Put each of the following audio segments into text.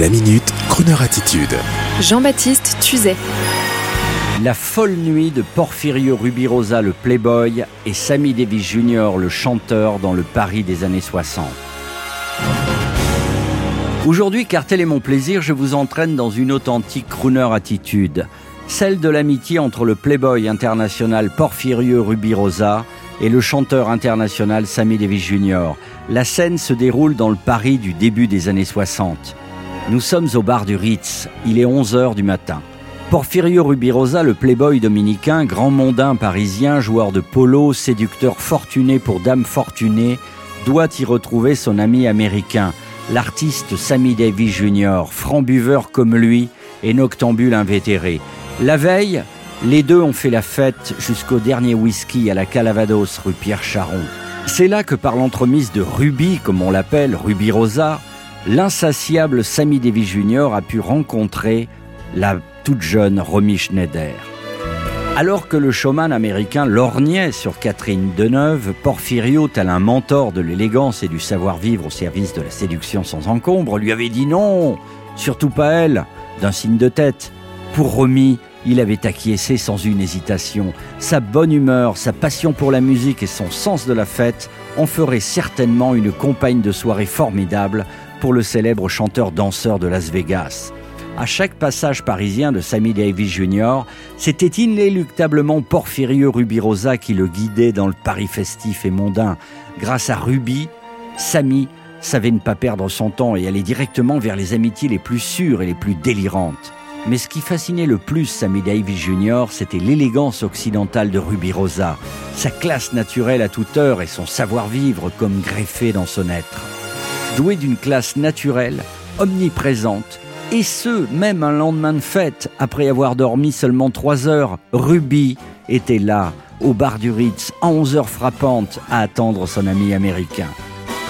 La minute, Kroneur attitude. Jean-Baptiste Tuzet. La folle nuit de Porfirio Rubirosa, le playboy, et Sammy Davis Jr., le chanteur, dans le Paris des années 60. Aujourd'hui, car tel est mon plaisir, je vous entraîne dans une authentique crooner attitude, celle de l'amitié entre le playboy international Porfirio Rubirosa et le chanteur international Sammy Davis Jr. La scène se déroule dans le Paris du début des années 60. Nous sommes au bar du Ritz, il est 11h du matin. Porfirio Rubirosa, le playboy dominicain, grand mondain parisien, joueur de polo, séducteur fortuné pour dame fortunée, doit y retrouver son ami américain, l'artiste Sammy Davis Jr., franc buveur comme lui et noctambule invétéré. La veille, les deux ont fait la fête jusqu'au dernier whisky à la Calavados rue Pierre Charon. C'est là que par l'entremise de Ruby, comme on l'appelle, Ruby Rosa, l'insatiable Sammy Davis Jr. a pu rencontrer la toute jeune Romy Schneider. Alors que le showman américain lorgnait sur Catherine Deneuve, Porfirio, tel un mentor de l'élégance et du savoir-vivre au service de la séduction sans encombre, lui avait dit non, surtout pas elle, d'un signe de tête. Pour Romy, il avait acquiescé sans une hésitation. Sa bonne humeur, sa passion pour la musique et son sens de la fête en feraient certainement une compagne de soirée formidable pour le célèbre chanteur-danseur de Las Vegas. À chaque passage parisien de Sammy Davis Jr., c'était inéluctablement Porfirio Rubirosa qui le guidait dans le Paris festif et mondain. Grâce à Ruby, Sammy savait ne pas perdre son temps et aller directement vers les amitiés les plus sûres et les plus délirantes. Mais ce qui fascinait le plus Sammy Davis Jr., c'était l'élégance occidentale de Rubirosa, sa classe naturelle à toute heure et son savoir-vivre comme greffé dans son être doué d'une classe naturelle, omniprésente, et ce, même un lendemain de fête, après avoir dormi seulement trois heures, Ruby était là, au bar du Ritz, à 11 heures frappantes, à attendre son ami américain.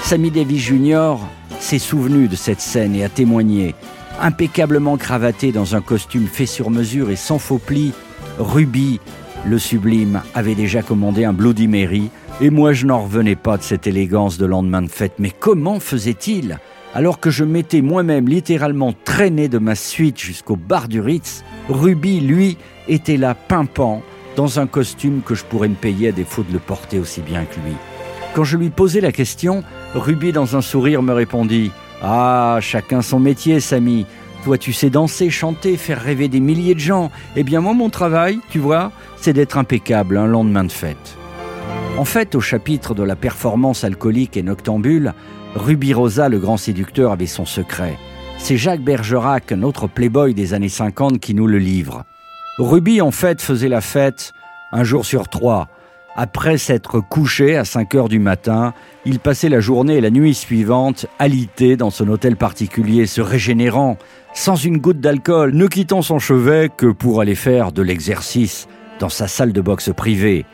Sammy Davis Jr. s'est souvenu de cette scène et a témoigné. Impeccablement cravaté dans un costume fait sur mesure et sans faux plis, Ruby, le sublime, avait déjà commandé un Bloody Mary et moi, je n'en revenais pas de cette élégance de lendemain de fête. Mais comment faisait-il Alors que je m'étais moi-même littéralement traîné de ma suite jusqu'au bar du Ritz, Ruby, lui, était là pimpant, dans un costume que je pourrais me payer à défaut de le porter aussi bien que lui. Quand je lui posai la question, Ruby, dans un sourire, me répondit Ah, chacun son métier, Samy. Toi, tu sais danser, chanter, faire rêver des milliers de gens. Eh bien, moi, mon travail, tu vois, c'est d'être impeccable un lendemain de fête. En fait, au chapitre de la performance alcoolique et noctambule, Ruby Rosa, le grand séducteur, avait son secret. C'est Jacques Bergerac, notre playboy des années 50, qui nous le livre. Ruby, en fait, faisait la fête un jour sur trois. Après s'être couché à 5 heures du matin, il passait la journée et la nuit suivante alité dans son hôtel particulier, se régénérant, sans une goutte d'alcool, ne quittant son chevet que pour aller faire de l'exercice dans sa salle de boxe privée.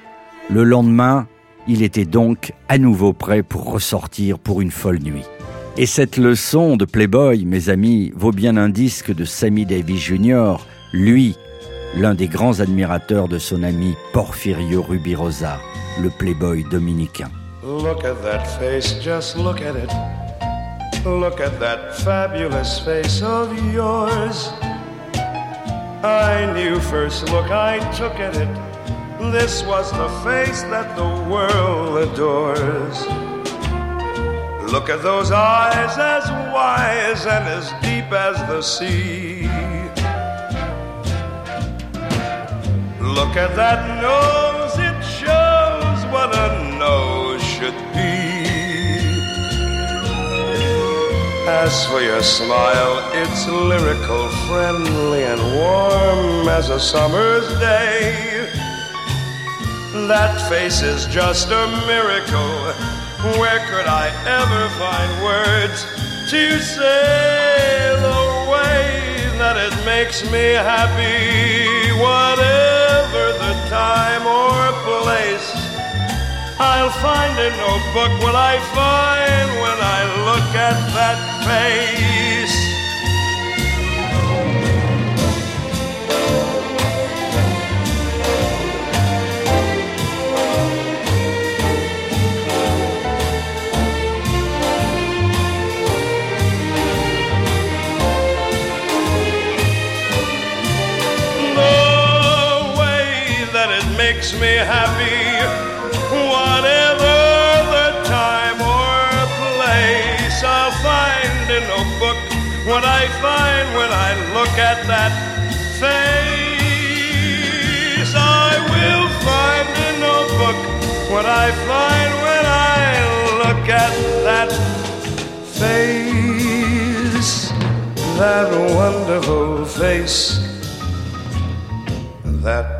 Le lendemain, il était donc à nouveau prêt pour ressortir pour une folle nuit. Et cette leçon de Playboy, mes amis, vaut bien un disque de Sammy Davis Jr., lui, l'un des grands admirateurs de son ami Porfirio Rubirosa, le Playboy dominicain. Look at that face, just look at it. Look at that fabulous face of yours. I knew first look I took it. This was the face that the world adores. Look at those eyes as wise and as deep as the sea. Look at that nose, it shows what a nose should be. As for your smile, it's lyrical, friendly, and warm as a summer's day. That face is just a miracle. Where could I ever find words to say the way that it makes me happy? Whatever the time or place, I'll find a notebook. Will I find when I look at that face? Makes me happy. Whatever the time or place, I'll find in a book what I find when I look at that face. I will find in a book what I find when I look at that face. That wonderful face. That